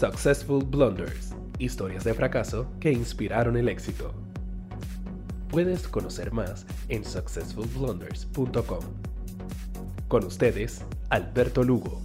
Successful Blunders, historias de fracaso que inspiraron el éxito. Puedes conocer más en successfulblunders.com. Con ustedes, Alberto Lugo.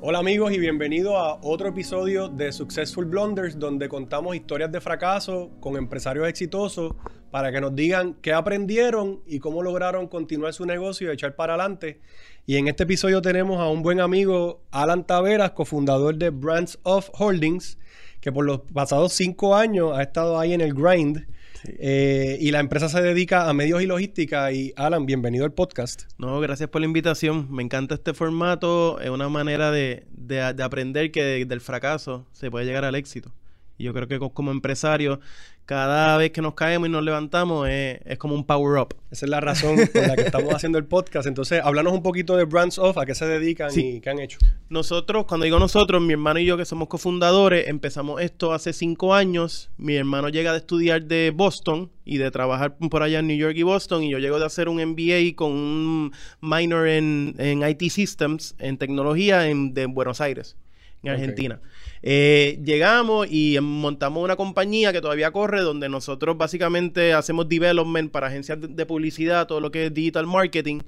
Hola amigos y bienvenidos a otro episodio de Successful Blunders donde contamos historias de fracaso con empresarios exitosos para que nos digan qué aprendieron y cómo lograron continuar su negocio y echar para adelante. Y en este episodio tenemos a un buen amigo, Alan Taveras, cofundador de Brands of Holdings, que por los pasados cinco años ha estado ahí en el grind. Eh, y la empresa se dedica a medios y logística. Y Alan, bienvenido al podcast. No, gracias por la invitación. Me encanta este formato. Es una manera de, aprender que del fracaso se puede llegar al éxito. Y yo creo que como empresario cada vez que nos caemos y nos levantamos es, como un power up. Esa es la razón por la que estamos haciendo el podcast. Entonces, háblanos un poquito de Brands Off, a qué se dedican y qué han hecho. Nosotros, cuando digo nosotros, mi hermano y yo que somos cofundadores, empezamos esto hace cinco años. Mi hermano llega de estudiar de Boston y de trabajar por allá en New York y Boston y yo llego de hacer un MBA con un minor en, IT Systems, en tecnología en, de Buenos Aires, en Argentina. Eh, llegamos y montamos una compañía que todavía corre, donde nosotros básicamente hacemos development para agencias de, publicidad, todo lo que es digital marketing,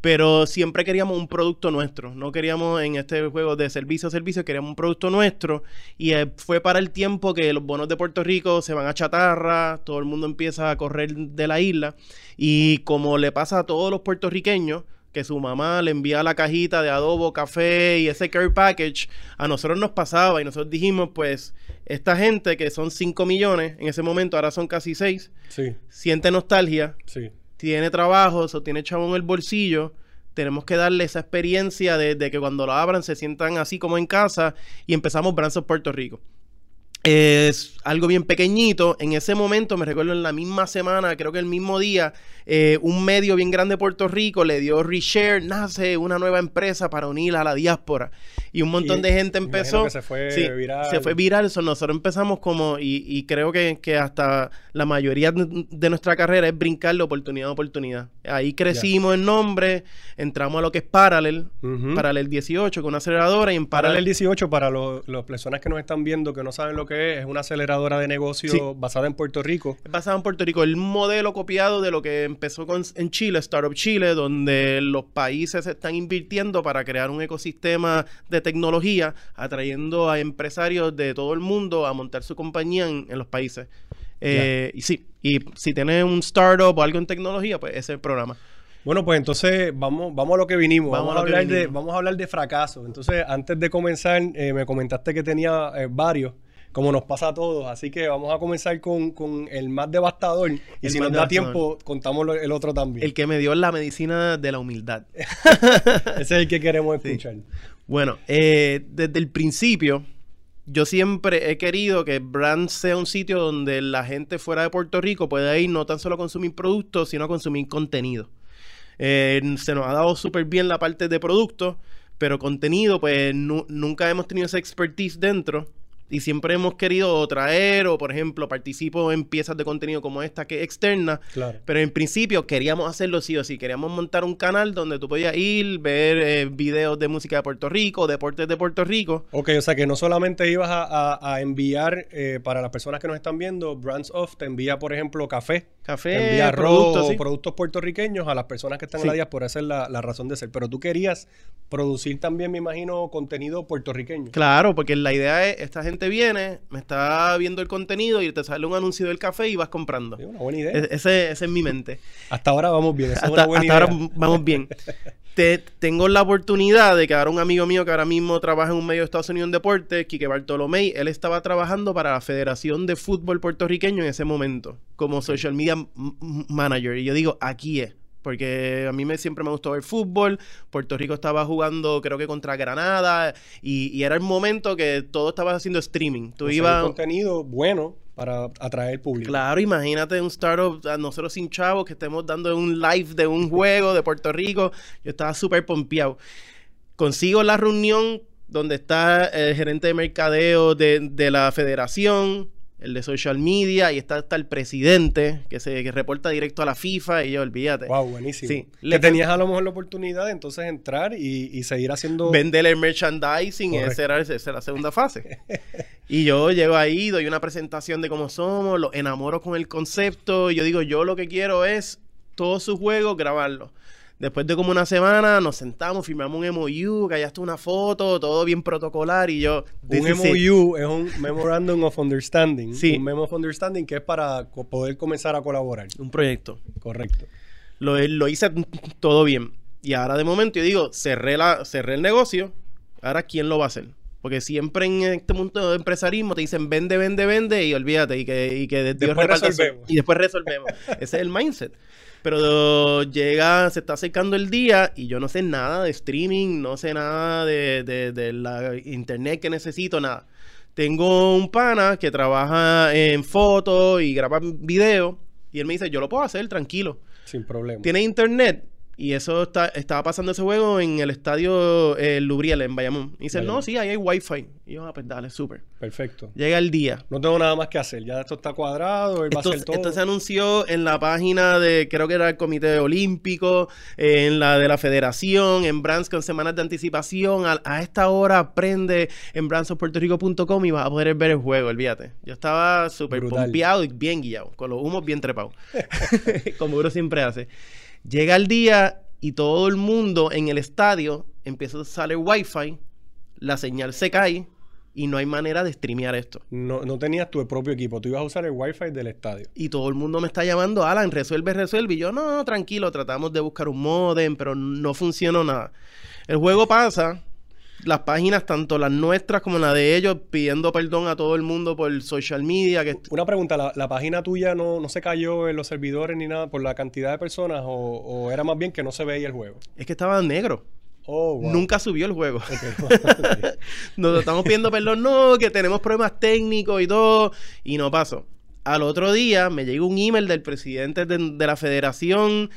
pero siempre queríamos un producto nuestro. No queríamos en este juego de servicio a servicio, queríamos un producto nuestro. Y eh, fue para el tiempo que los bonos de Puerto Rico se van a chatarra, todo el mundo empieza a correr de la isla. Y como le pasa a todos los puertorriqueños, que su mamá le envía la cajita de adobo, café y ese care package, a nosotros nos pasaba y nosotros dijimos, pues, esta gente que son 5 millones, en ese momento ahora son casi 6, siente nostalgia, tiene trabajo, o tiene chavo en el bolsillo, tenemos que darle esa experiencia de, que cuando lo abran se sientan así como en casa y empezamos Branzos Puerto Rico es algo bien pequeñito. En ese momento, me recuerdo en la misma semana, creo que el mismo día, eh, un medio bien grande de Puerto Rico le dio reshare, nace una nueva empresa para unir a la diáspora. Y un montón de gente empezó. se fue viral. Se fue viral. Nosotros empezamos como, y, creo que, hasta la mayoría de nuestra carrera es brincar de oportunidad a oportunidad. Ahí crecimos en nombre, entramos a lo que es Parallel, Parallel 18, con una aceleradora. Y en Parallel, 18, para las personas que nos están viendo que no saben lo que es, es una aceleradora de negocio basada en Puerto Rico. Es basada en Puerto Rico. El modelo copiado de lo que empezó con, en Chile, Startup Chile, donde los países están invirtiendo para crear un ecosistema de tecnología, atrayendo a empresarios de todo el mundo a montar su compañía en, los países. Eh, y sí, y si tienes un startup o algo en tecnología, pues ese es el programa. Bueno, pues entonces vamos, vamos a lo que vinimos. Vamos, a, hablar de, vamos a hablar de fracaso. Entonces, antes de comenzar, eh, me comentaste que tenía eh, varios como nos pasa a todos. Así que vamos a comenzar con, el más devastador. Y si nos da tiempo, contamos el otro también. El que me dio la medicina de la humildad. Ese es el que queremos escuchar. Bueno, eh, desde el principio, yo siempre he querido que Brand sea un sitio donde la gente fuera de Puerto Rico pueda ir no tan solo a consumir productos, sino a consumir contenido. Eh, se nos ha dado súper bien la parte de productos, pero contenido, pues nunca hemos tenido esa expertise dentro y siempre hemos querido traer o, por ejemplo, participo en piezas de contenido como esta que es externa. Pero en principio queríamos hacerlo sí o sí. Queríamos montar un canal donde tú podías ir, ver eh, videos de música de Puerto Rico, deportes de Puerto Rico. Ok, o sea que no solamente ibas a, enviar eh, para las personas que nos están viendo, Brands Off te envía, por ejemplo, café. Café, envía productos, productos puertorriqueños a las personas que están en la diáspora. Esa es la, la razón de ser. Pero tú querías producir también, me imagino, contenido puertorriqueño. Claro, porque la idea es, esta gente viene, me está viendo el contenido y te sale un anuncio del café y vas comprando. una buena idea. E-, ese, es mi mente. Hasta ahora vamos bien. hasta, ahora vamos bien. te, tengo la oportunidad de que ahora un amigo mío que ahora mismo trabaja en un medio de Estados Unidos en deporte, Quique Bartolomé, él estaba trabajando para la Federación de Fútbol Puertorriqueño en ese momento, como social media manager. Y yo digo, aquí es porque a mí me, siempre me gustó ver fútbol. Puerto Rico estaba jugando, creo que contra Granada, y, era el momento que todo estaba haciendo streaming. Tú ibas. contenido bueno para atraer público. Claro, imagínate un startup, a nosotros sin chavos, que estemos dando un live de un juego de Puerto Rico. Yo estaba súper pompeado. Consigo la reunión donde está el gerente de mercadeo de, de la federación el de social media, y está, está el presidente, que se que reporta directo a la FIFA, y yo, olvídate. Wow, buenísimo. Sí. Le- tenías a lo mejor la oportunidad de entonces entrar y, y seguir haciendo... Vender el merchandising, Correcto. esa era, esa era la segunda fase. y yo llego ahí, doy una presentación de cómo somos, los enamoro con el concepto, y yo digo, yo lo que quiero es todos sus juegos grabarlos. Después de como una semana nos sentamos, firmamos un MOU, que allá está una foto, todo bien protocolar y yo... Un "This is it". MOU es un Memorandum of Understanding. Sí. Un Memo of Understanding que es para poder comenzar a colaborar. Un proyecto. Correcto. Lo, lo hice todo bien. Y ahora de momento yo digo, cerré, la, cerré el negocio, ahora ¿quién lo va a hacer? Porque siempre en este mundo de empresarismo te dicen vende, vende, vende y olvídate y que, y que Dios Después resolvemos. Y después resolvemos. Ese es el mindset. Pero llega, se está acercando el día y yo no sé nada de streaming, no sé nada de, de- de la internet que necesito, nada. Tengo un pana que trabaja en fotos y graba video y él me dice, yo lo puedo hacer tranquilo. Sin problema. Tiene internet. Y eso está, estaba pasando ese juego en el estadio eh, Lubriel en Bayamón. Y dice, Bayamón. no, sí, ahí hay wifi. Y yo, ah, pues dale, súper. Perfecto. Llega el día. No tengo nada más que hacer. Ya esto está cuadrado. Él va a Esto, hacer todo. esto se anunció en la página de, creo que era el Comité Olímpico, eh, en la de la Federación, en Brands con semanas de anticipación. A, a esta hora aprende en brandsofpuertorico.com y vas a poder ver el juego, olvídate. Yo estaba súper pompeado y bien guiado, con los humos bien trepados, como uno siempre hace. Llega el día y todo el mundo en el estadio empieza a salir wifi, la señal se cae y no hay manera de streamear esto. No, no tenías tu propio equipo. Tú ibas a usar el wifi del estadio. Y todo el mundo me está llamando, Alan, resuelve, resuelve. Y yo, no, no, tranquilo, tratamos de buscar un modem, pero no funcionó nada. El juego pasa, las páginas, tanto las nuestras como las de ellos, pidiendo perdón a todo el mundo por social media. Que Una pregunta, ¿la, la página tuya no, no se cayó en los servidores ni nada por la cantidad de personas o, o era más bien que no se veía el juego? es que estaba negro. Oh, wow. Nunca subió el juego. Ok. Nos estamos pidiendo perdón, no, que tenemos problemas técnicos y todo, y no pasó. Al otro día me llegó un email del presidente de, de la federación,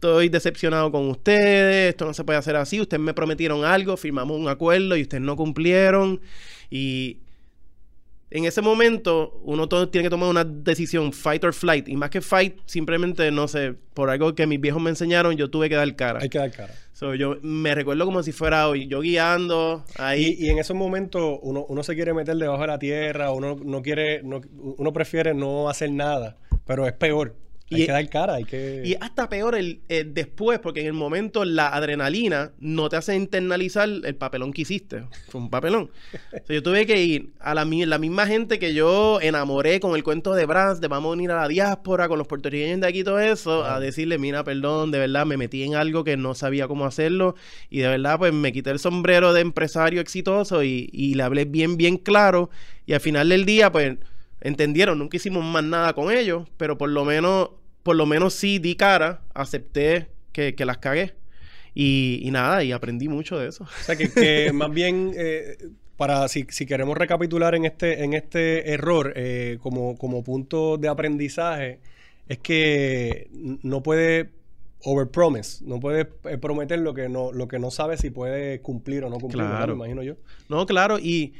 estoy decepcionado con ustedes, esto no se puede hacer así, ustedes me prometieron algo, firmamos un acuerdo y ustedes no cumplieron, y en ese momento uno todo tiene que tomar una decisión, fight or flight, y más que fight, simplemente, no sé, por algo que mis viejos me enseñaron, yo tuve que dar cara. Hay que dar cara. So, yo me recuerdo como si fuera hoy, yo guiando ahí. Y, y en esos momentos uno, uno se quiere meter debajo de la tierra, uno no quiere, no- uno prefiere no hacer nada, pero es peor. Hay Y- que dar cara, hay que... Y hasta peor el, después, porque en el momento la adrenalina no te hace internalizar el papelón que hiciste. Fue un papelón. Yo tuve que ir a la, mi- la misma gente que yo enamoré con el cuento de Brands, de vamos a unir a la diáspora, con los puertorriqueños de aquí y todo eso, a decirle, mira, perdón, de verdad me metí en algo que no sabía cómo hacerlo y de verdad pues me quité el sombrero de empresario exitoso y, y le hablé bien, bien claro y al final del día pues entendieron, nunca hicimos más nada con ellos, pero por lo menos, por lo menos sí di cara, acepté que, que las cagué. Y, y nada, y aprendí mucho de eso. O sea, que, que más bien, eh, para si, si queremos recapitular en este, en este error eh, como, como punto de aprendizaje, es que no puede overpromise, no puede eh, prometer lo que no, lo que no sabe si puede cumplir o no cumplir. Claro. me imagino yo. No, claro, y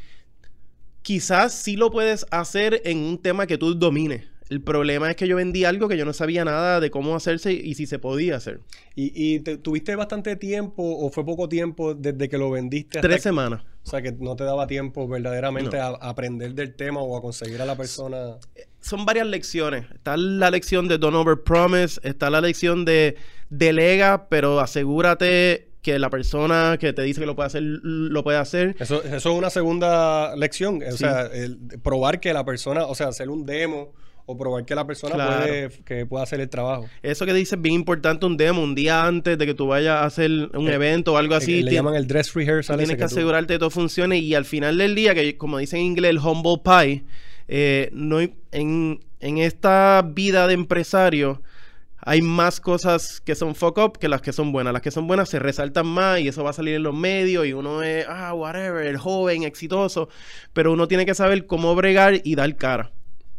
quizás sí lo puedes hacer en un tema que tú domines. El problema es que yo vendí algo que yo no sabía nada de cómo hacerse y si se podía hacer. ¿Y, y te- tuviste bastante tiempo o fue poco tiempo desde que lo vendiste hasta Tres que- semanas. O sea, que no te daba tiempo verdaderamente No. a, a aprender del tema o a conseguir a la persona. Son varias lecciones. Está la lección de Don't Over Promise, está la lección de delega, pero asegúrate que la persona que te dice que lo puede hacer, lo puede hacer. Eso, eso es una segunda lección. O Sí. sea, el- probar que la persona, o sea, hacer un demo o probar que la persona Claro. puede, que puede hacer el trabajo. Eso que dices es bien importante, un demo, un día antes de que tú vayas a hacer un Eh, evento o algo así. Eh, le tien- llaman el dress rehearsal. Tienes que tú- asegurarte que todo funcione y al final del día, que como dicen en inglés, el humble pie, eh, no en, en esta vida de empresario hay más cosas que son fuck up que las que son buenas. Las que son buenas se resaltan más y eso va a salir en los medios y uno es, ah, whatever, el joven, exitoso, pero uno tiene que saber cómo bregar y dar cara.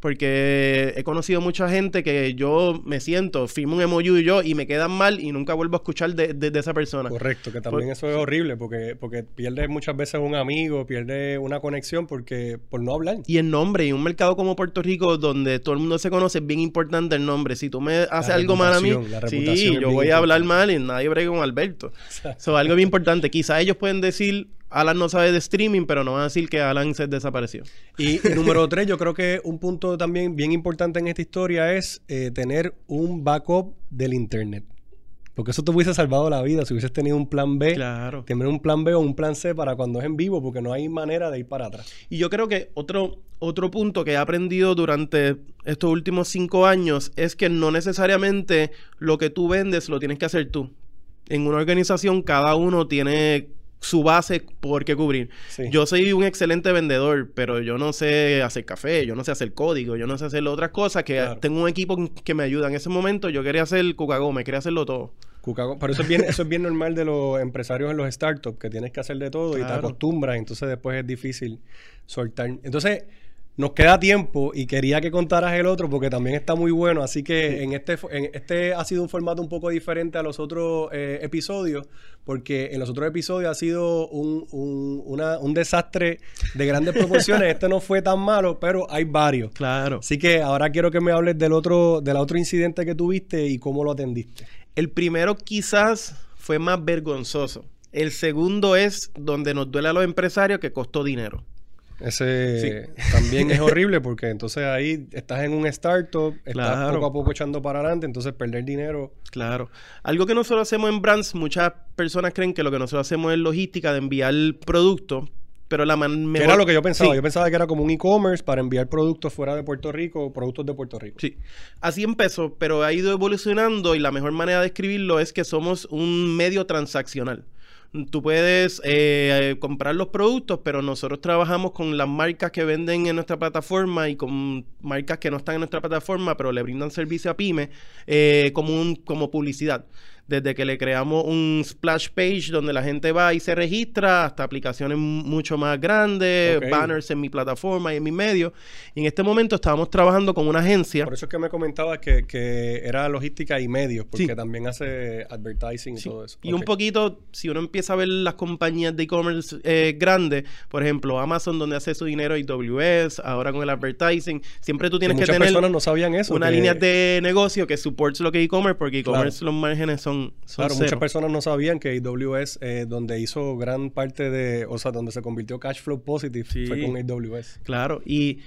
Porque he conocido mucha gente que yo me siento, firmo un emoji y yo y me quedan mal y nunca vuelvo a escuchar de, de- de esa persona. Correcto, que también eso es horrible porque, porque pierdes muchas veces un amigo, pierdes una conexión porque por no hablar. Y el nombre, y un mercado como Puerto Rico donde todo el mundo se conoce, es bien importante el nombre. Si tú me haces algo mal a mí, sí, es yo voy a hablar mal y nadie brega con Alberto. Eso algo bien importante. Quizás ellos pueden decir, Alan no sabe de streaming, pero no van a decir que Alan se desapareció. Y, y número tres, yo creo que un punto también bien importante en esta historia es eh, tener un backup del internet. Porque eso te hubiese salvado la vida si hubieses tenido un plan B. Claro. Tener un plan B o un plan C para cuando es en vivo, porque no hay manera de ir para atrás. Y yo creo que otro, otro punto que he aprendido durante estos últimos cinco años es que no necesariamente lo que tú vendes lo tienes que hacer tú. En una organización cada uno tiene su base por qué cubrir. Sí. Yo soy un excelente vendedor, pero yo no sé hacer café, yo no sé hacer código, yo no sé hacer otras cosas que Claro. tengo un equipo que me ayuda. En ese momento yo quería hacer Coca-Cola, quería hacerlo todo. Cucago- Pero eso es bien, eso es bien normal de los empresarios en los startups, que tienes que hacer de todo y te acostumbras, entonces después es difícil soltar. Entonces, nos queda tiempo y quería que contaras el otro porque también está muy bueno, así que en este, en este ha sido un formato un poco diferente a los otros eh, episodios, porque en los otros episodios ha sido un, un- una- un desastre de grandes proporciones. este no fue tan malo, pero hay varios. Claro. Así que ahora quiero que me hables del otro, del otro incidente que tuviste y cómo lo atendiste. El primero quizás fue más vergonzoso. El segundo es donde nos duele a los empresarios que costó dinero. Ese también es horrible porque entonces ahí estás en un startup, estás Claro. poco a poco echando para adelante, entonces perder dinero. Claro. Algo que nosotros hacemos en Brands, muchas personas creen que lo que nosotros hacemos es logística de enviar producto, pero la man- Que mejor... era lo que yo pensaba. Sí. Yo pensaba que era como un e-commerce para enviar productos fuera de Puerto Rico, productos de Puerto Rico. Sí, así empezó, pero ha ido evolucionando y la mejor manera de escribirlo es que somos un medio transaccional. Tú puedes eh, comprar los productos, pero nosotros trabajamos con las marcas que venden en nuestra plataforma y con marcas que no están en nuestra plataforma, pero le brindan servicio a pyme eh, como, un, como publicidad. Desde que le creamos un splash page donde la gente va y se registra, hasta aplicaciones mucho más grandes, banners en mi plataforma y en mi medio. Y en este momento estábamos trabajando con una agencia. Por eso es que me comentabas que, que era logística y medios, porque Sí. también hace advertising y todo eso. Y un poquito, si uno empieza a ver las compañías de e-commerce eh, grandes, por ejemplo, Amazon, donde hace su dinero, AWS, ahora con el advertising, siempre tú tienes que, tener no sabían eso. una que- línea de negocio que supports lo que e-commerce, porque e-commerce los márgenes son, son Claro, cero. muchas personas no sabían que AWS, eh, donde hizo gran parte de, o sea, donde se convirtió cash flow positive, Sí. fue con AWS. Claro, y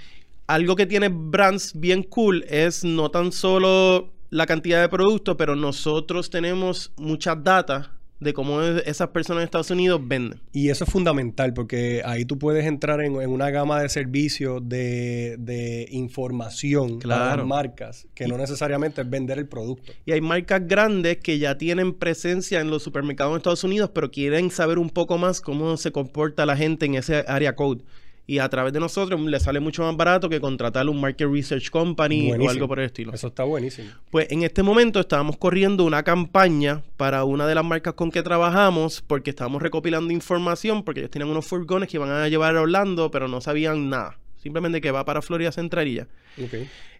algo que tiene Brands bien cool es no tan solo la cantidad de productos, pero nosotros tenemos muchas data de cómo es- esas personas en Estados Unidos venden. Y eso es fundamental porque ahí tú puedes entrar en, en una gama de servicios de, de información para Claro. las marcas, que no necesariamente es vender el producto. Y hay marcas grandes que ya tienen presencia en los supermercados en Estados Unidos, pero quieren saber un poco más cómo se comporta la gente en ese área code. Y a través de nosotros les sale mucho más barato que contratar un market research company o algo por el estilo. Eso está buenísimo. Pues en este momento estábamos corriendo una campaña para una de las marcas con que trabajamos porque estábamos recopilando información porque ellos tenían unos furgones que iban a llevar a Orlando, pero no sabían nada. Simplemente que va para Florida Central y ya. Ok.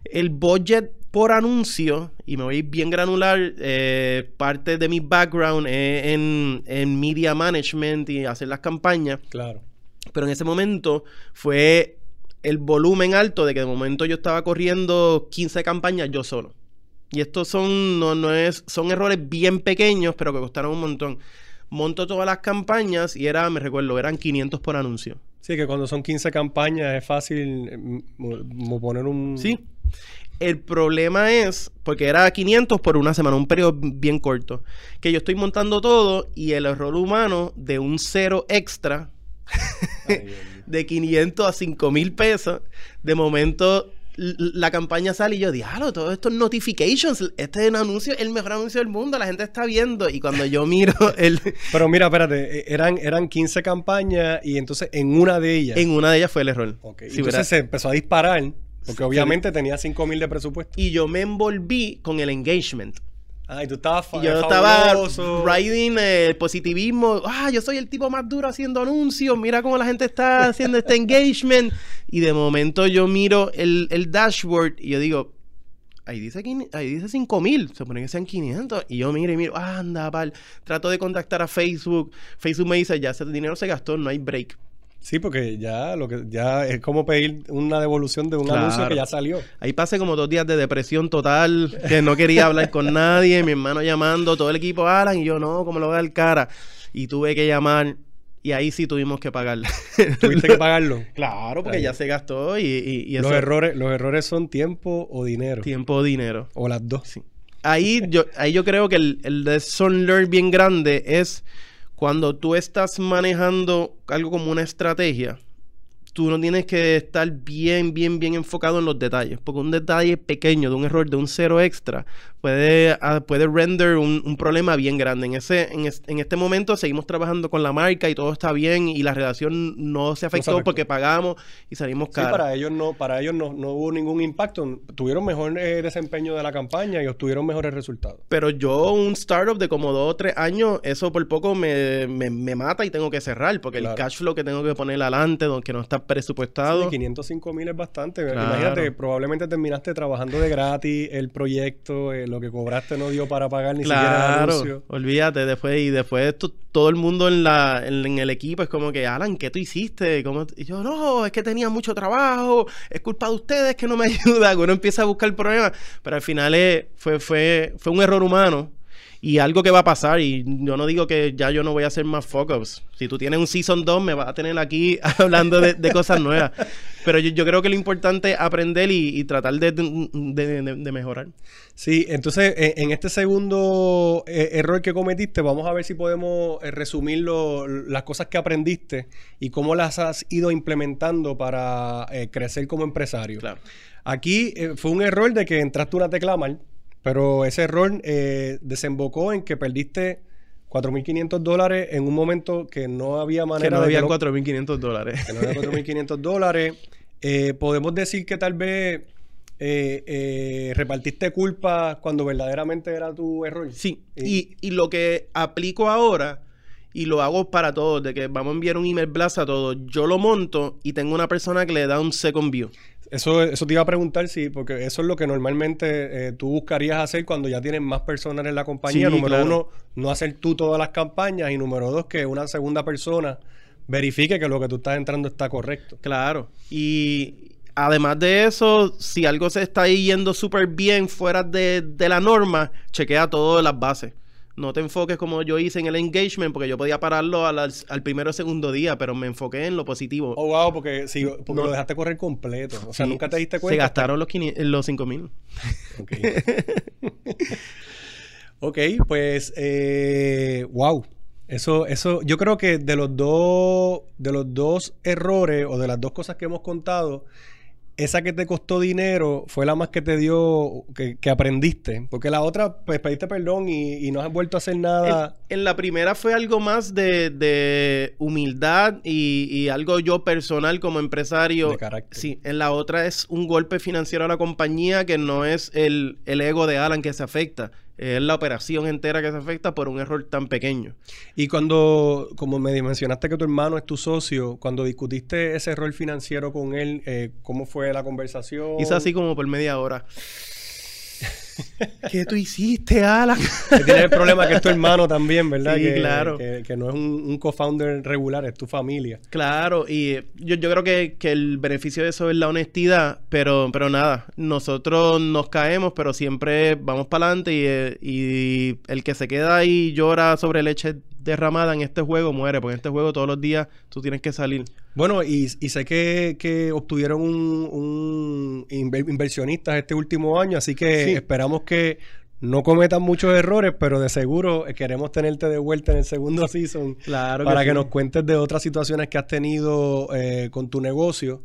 El budget por anuncio, y me voy a ir bien granular, eh, parte de mi background es en, en media management y hacer las campañas, Claro. Pero en ese momento fue el volumen alto de que de momento yo estaba corriendo 15 campañas yo solo. Y estos son, no, no es, son errores bien pequeños, pero que costaron un montón. Monto todas las campañas y era, me recuerdo, eran 500 por anuncio. Sí, que cuando son 15 campañas es fácil eh, poner un... Sí. El problema es, porque era 500 por una semana, un periodo bien corto, que yo estoy montando todo y el error humano de un cero extra. de 500 a 5 mil pesos, de momento la campaña sale y yo, diablo, todos estos notifications, este es un anuncio, el mejor anuncio del mundo, la gente está viendo. Y cuando yo miro el, Pero mira, espérate, eh, eran, eran 15 campañas y entonces en una de ellas... en una de ellas fue el error. Si Entonces se empezó a disparar porque obviamente tenía 5 mil de presupuesto. Y yo me envolví con el engagement. Ay, tú estabas Y yo fabuloso. estaba riding el positivismo. Ah, yo soy el tipo más duro haciendo anuncios. Mira cómo la gente está haciendo este engagement. Y de momento yo miro el, el dashboard y yo digo, ahí dice, ahí dice 5000. Se supone que sean 500. Y yo miro y miro, anda, pal. Trato de contactar a Facebook. Facebook me dice, ya ese dinero se gastó, no hay break. Sí, porque ya lo que ya es como pedir una devolución de un Claro. anuncio que ya salió. Ahí pasé como dos días de depresión total, que no quería hablar con nadie, mi hermano llamando, todo el equipo, Alan, y yo, no, ¿cómo lo voy a dar cara? Y tuve que llamar, y ahí sí tuvimos que pagarle. Tuviste que pagarlo. claro, porque ya se gastó y, y, y eso Los errores, los errores son tiempo o dinero. tiempo, dinero. O las dos. Sí. Ahí yo, ahí yo creo que el, el lesson learned bien grande es cuando tú estás manejando algo como una estrategia, tú no tienes que estar bien, bien, bien enfocado en los detalles, porque un detalle pequeño de un error de un cero extra puede, ah, puede render un, un problema bien grande. En, ese, en, es- en este momento seguimos trabajando con la marca y todo está bien y la relación no se afectó, afectó. porque pagamos y salimos Sí, caros. para ellos no, para ellos no, no hubo ningún impacto. Tuvieron mejor eh, desempeño de la campaña y obtuvieron mejores resultados. Pero yo, un startup de como dos o tres años, eso por poco me, me, me mata y tengo que cerrar, porque Claro. el cash flow que tengo que poner adelante, donde no está presupuestado. Sí, 505 mil es bastante. Claro. Imagínate, probablemente terminaste trabajando de gratis, el proyecto, eh, lo que cobraste no dio para pagar ni siquiera el anuncio. olvídate, después, y después to- todo el mundo en la, en, en el equipo es como que, Alan, ¿qué tú hiciste? ¿Cómo t-?" Y yo, no, es que tenía mucho trabajo, es culpa de ustedes que no me ayudan, uno empieza a buscar problemas, pero al final es- fue, fue, fue un error humano y algo que va a pasar, y yo no digo que ya yo no voy a hacer más focus, si tú tienes un Season 2 me vas a tener aquí hablando de, de cosas nuevas, pero yo, yo creo que lo importante es aprender y, y tratar de, de- de- de mejorar. Sí, entonces en, en este segundo eh, error que cometiste, vamos a ver si podemos eh, resumir lo- las cosas que aprendiste y cómo las has ido implementando para eh, crecer como empresario. Claro. Aquí eh, fue un error de que entraste una tecla mal, pero ese error desembocó en que perdiste 4.500 dólares en un momento que no había manera Que no de había que lo- 4.500 dólares. que no era 4.500 dólares. Eh, podemos decir que tal vez eh, eh, repartiste culpa cuando verdaderamente era tu error. Sí, Y- y, y lo que aplico ahora, y lo hago para todos, de que vamos a enviar un email blast a todos, yo lo monto y tengo una persona que le da un second view. Eso, eso te iba a preguntar, sí, porque eso es lo que normalmente eh, tú buscarías hacer cuando ya tienes más personas en la compañía. Sí, número claro. uno, no hacer tú todas las campañas. Y número dos, que una segunda persona verifique que lo que tú estás entrando está correcto. Claro. Y además de eso, si algo se está yendo súper bien fuera de, de la norma, chequea todas las bases. No te enfoques como yo hice en el engagement, porque yo podía pararlo al, al primero o segundo día, pero me enfoqué en lo positivo. Oh, wow, porque, sí, porque No. lo dejaste correr completo. O sea, Sí, nunca te diste Se cuenta. gastaron los, 500 los 5 mil. Ok. ok, pues, eh, wow. Eso, eso, yo creo que de los dos, de los dos errores o de las dos cosas que hemos contado, esa que te costó dinero fue la más que te dio, que, que aprendiste. Porque la otra, pues pediste perdón y, y no has vuelto a hacer nada. En, en la primera fue algo más de, de humildad y, y algo yo personal como empresario. De carácter. Sí, en la otra es un golpe financiero a la compañía que no es el, el ego de Alan que se afecta, es la operación entera que se afecta por un error tan pequeño. Y cuando, como me mencionaste que tu hermano es tu socio, cuando discutiste ese error financiero con él, eh, ¿cómo fue la conversación? Hizo así como por media hora. ¿Qué tú hiciste, Alan? Que tienes el problema que es tu hermano también, ¿verdad? Sí, que, claro. Que, que no es un, un co-founder regular, es tu familia. Claro, y eh, yo, yo creo que, que el beneficio de eso es la honestidad, pero, pero nada, nosotros nos caemos, pero siempre vamos para adelante y, eh, y el que se queda ahí y llora sobre leche derramada en este juego muere, porque en este juego todos los días tú tienes que salir. Bueno, y, y sé que, que obtuvieron un, un inver- inversionistas este último año, así que Sí. esperamos que no cometan muchos errores, pero de seguro eh, queremos tenerte de vuelta en el segundo season Claro para que, nos cuentes de otras situaciones que has tenido eh, con tu negocio.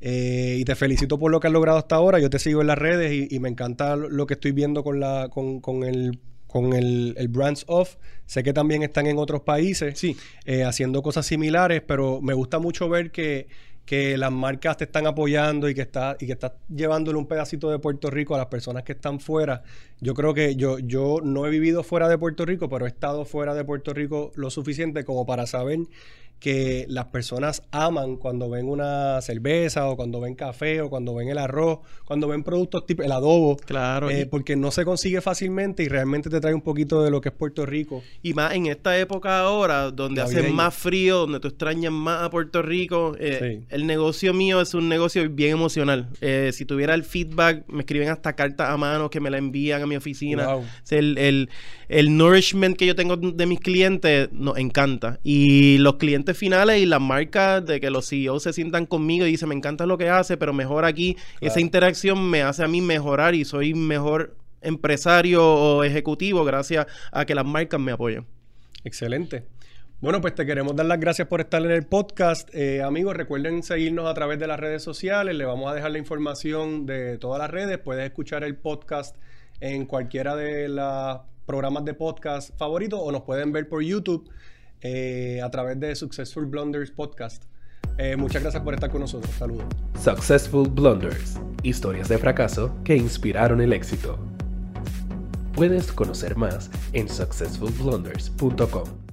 Eh, y te felicito por lo que has logrado hasta ahora. Yo te sigo en las redes y, y me encanta lo lo que estoy viendo con la con, con el con el, el Brands Off. Sé que también están en otros países Sí. eh, haciendo cosas similares, pero me gusta mucho ver que, que las marcas te están apoyando y que estás y que estás llevándole un pedacito de Puerto Rico a las personas que están fuera. Yo creo que yo, yo no he vivido fuera de Puerto Rico, pero he estado fuera de Puerto Rico lo suficiente como para saber que las personas aman cuando ven una cerveza o cuando ven café o cuando ven el arroz, cuando ven productos tipo el adobo. Claro. eh, porque no se consigue fácilmente y realmente te trae un poquito de lo que es Puerto Rico. Y más en esta época ahora, donde hace más frío, donde tú extrañas más a Puerto Rico, eh, Sí. el negocio mío es un negocio bien emocional. Eh, si tuviera el feedback, me escriben hasta cartas a mano que me la envían a mi oficina. Wow. O sea, el, el, el nourishment que yo tengo de mis clientes nos encanta. Y los clientes finales y las marcas de que los CEOs se sientan conmigo y dicen, me encanta lo que hace, pero mejor aquí. Esa interacción me hace a mí mejorar y soy mejor empresario o ejecutivo gracias a que las marcas me apoyan. Excelente. Bueno, pues te queremos dar las gracias por estar en el podcast. Eh, amigos, recuerden seguirnos a través de las redes sociales. Le vamos a dejar la información de todas las redes. Puedes escuchar el podcast en cualquiera de los programas de podcast favoritos o nos pueden ver por YouTube eh, a través de Successful Blunders Podcast. Eh, muchas gracias por estar con nosotros. Saludos. Successful Blunders, historias de fracaso que inspiraron el éxito. Puedes conocer más en successfulblunders.com.